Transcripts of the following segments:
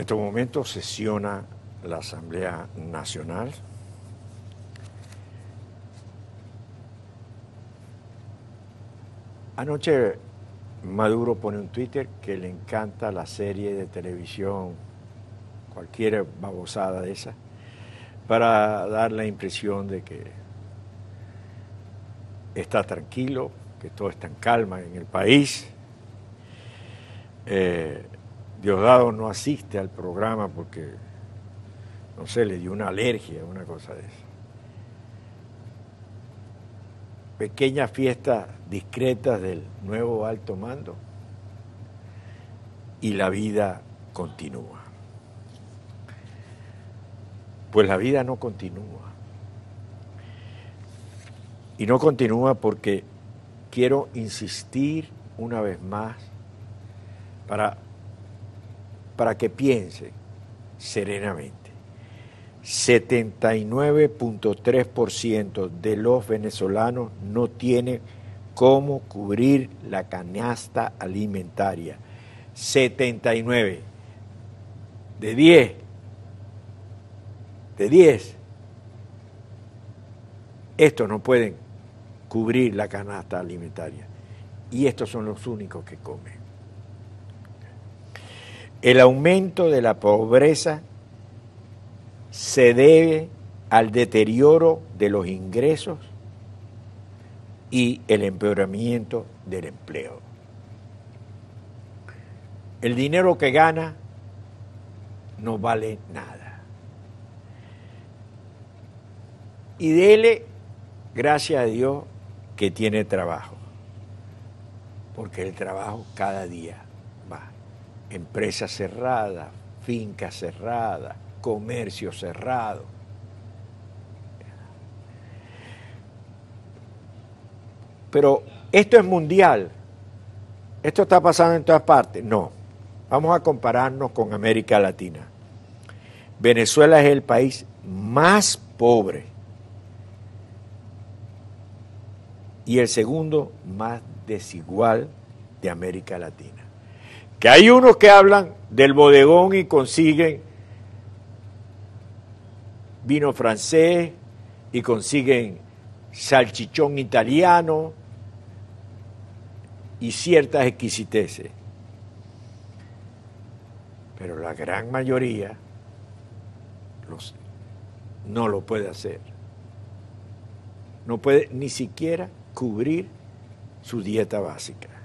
En estos momentos sesiona la Asamblea Nacional. Anoche Maduro pone un Twitter que le encanta la serie de televisión, cualquier babosada de esa, para dar la impresión de que está tranquilo, que todo está en calma en el país. Eh, Diosdado no asiste al programa porque, no sé, le dio una alergia, una cosa de eso. Pequeñas fiestas discretas del nuevo alto mando y la vida continúa. Pues la vida no continúa. Y no continúa porque quiero insistir una vez más para para que piense serenamente. 79.3% de los venezolanos no tiene cómo cubrir la canasta alimentaria. 79 de 10 de 10 estos no pueden cubrir la canasta alimentaria y estos son los únicos que comen. El aumento de la pobreza se debe al deterioro de los ingresos y el empeoramiento del empleo. El dinero que gana no vale nada. Y dele gracias a Dios que tiene trabajo, porque el trabajo cada día empresa cerrada, finca cerrada, comercio cerrado. Pero esto es mundial. Esto está pasando en todas partes. No. Vamos a compararnos con América Latina. Venezuela es el país más pobre y el segundo más desigual de América Latina. Que hay unos que hablan del bodegón y consiguen vino francés y consiguen salchichón italiano y ciertas exquisiteces. Pero la gran mayoría los, no lo puede hacer. No puede ni siquiera cubrir su dieta básica.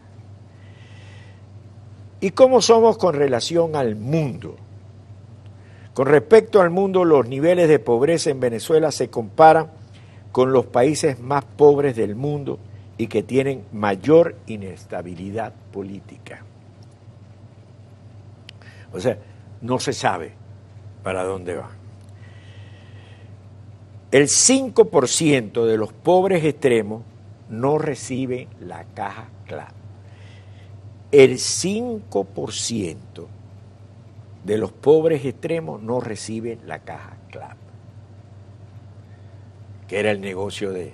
¿Y cómo somos con relación al mundo? Con respecto al mundo, los niveles de pobreza en Venezuela se comparan con los países más pobres del mundo y que tienen mayor inestabilidad política. O sea, no se sabe para dónde va. El 5% de los pobres extremos no reciben la caja clara el 5% de los pobres extremos no reciben la caja CLAP, que era el negocio de,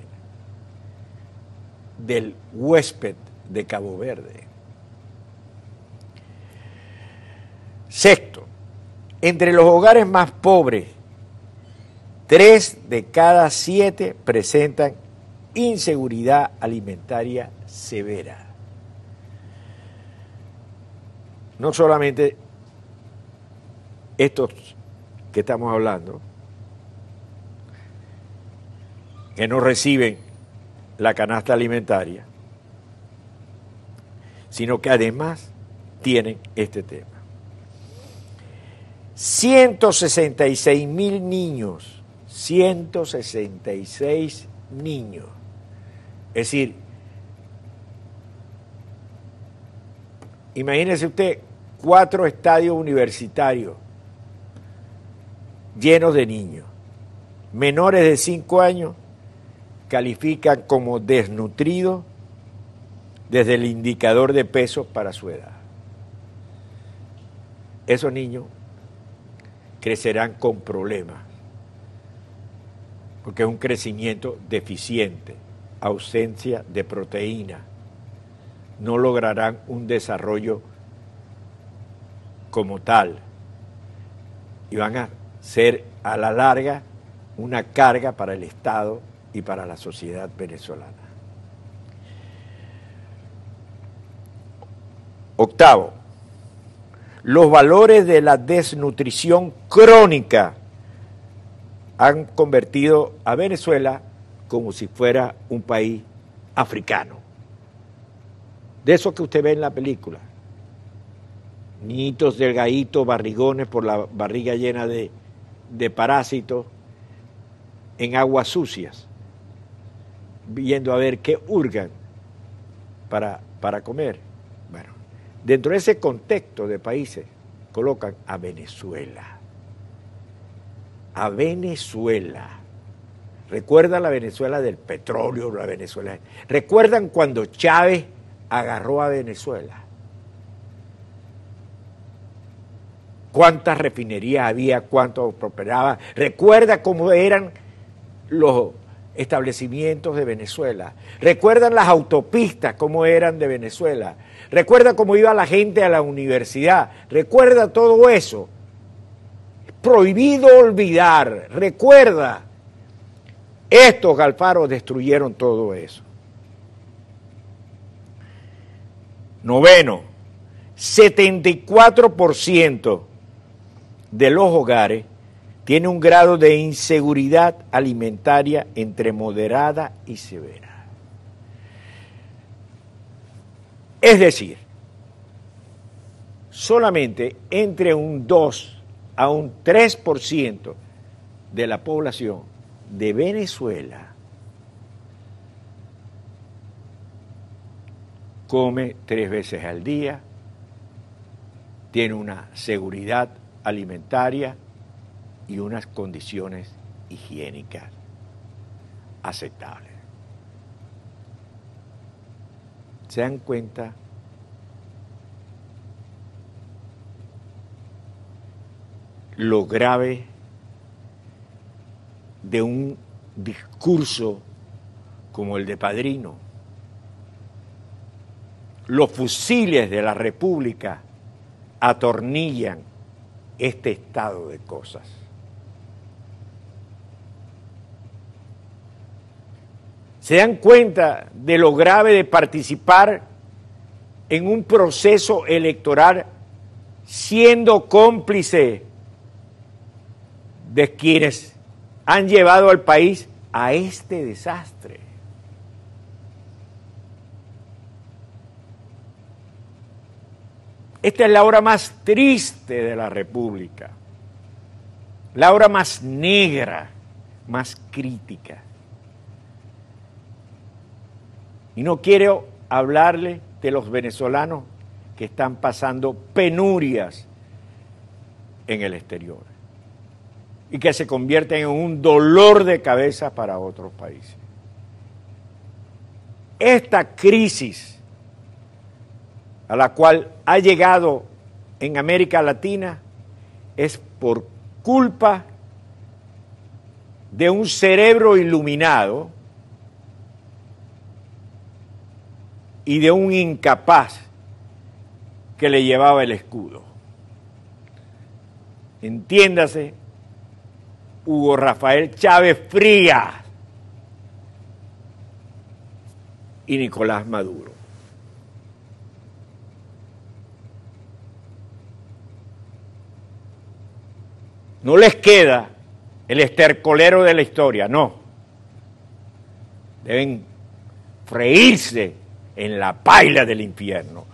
del huésped de Cabo Verde. Sexto, entre los hogares más pobres, tres de cada siete presentan inseguridad alimentaria severa. No solamente estos que estamos hablando, que no reciben la canasta alimentaria, sino que además tienen este tema. 166 mil niños, 166 niños, es decir, imagínese usted cuatro estadios universitarios llenos de niños. Menores de cinco años califican como desnutridos desde el indicador de peso para su edad. Esos niños crecerán con problemas, porque es un crecimiento deficiente, ausencia de proteína, no lograrán un desarrollo como tal. y van a ser a la larga una carga para el Estado y para la sociedad venezolana. Octavo, los valores de la desnutrición crónica han convertido a Venezuela como si fuera un país africano. De eso que usted ve en la película. Niñitos delgaditos, barrigones por la barriga llena de, de parásitos en aguas sucias, viendo a ver qué hurgan para, para comer. Bueno, dentro de ese contexto de países colocan a Venezuela. A Venezuela. Recuerda la Venezuela del petróleo, la Venezuela. ¿Recuerdan cuando Chávez agarró a Venezuela? ¿Cuántas refinerías había? ¿Cuánto prosperaba? ¿Recuerda cómo eran los establecimientos de Venezuela? ¿Recuerdan las autopistas cómo eran de Venezuela? ¿Recuerda cómo iba la gente a la universidad? ¿Recuerda todo eso? Prohibido olvidar. Recuerda estos galfaros destruyeron todo eso. Noveno, 74% de los hogares tiene un grado de inseguridad alimentaria entre moderada y severa. Es decir, solamente entre un 2 a un 3% de la población de Venezuela come tres veces al día, tiene una seguridad alimentaria y unas condiciones higiénicas aceptables. ¿Se dan cuenta? lo grave de un discurso como el de Padrino. Los fusiles de la República atornillan este estado de cosas. ¿Se dan cuenta de lo grave de participar en un proceso electoral siendo cómplice de quienes han llevado al país a este desastre. Esta es la hora más triste de la República, la hora más negra, más crítica. Y no quiero hablarle de los venezolanos que están pasando penurias en el exterior y que se convierten en un dolor de cabeza para otros países. Esta crisis a la cual ha llegado en América Latina es por culpa de un cerebro iluminado y de un incapaz que le llevaba el escudo. Entiéndase, Hugo Rafael Chávez Frías y Nicolás Maduro. No les queda el estercolero de la historia, no. Deben freírse en la paila del infierno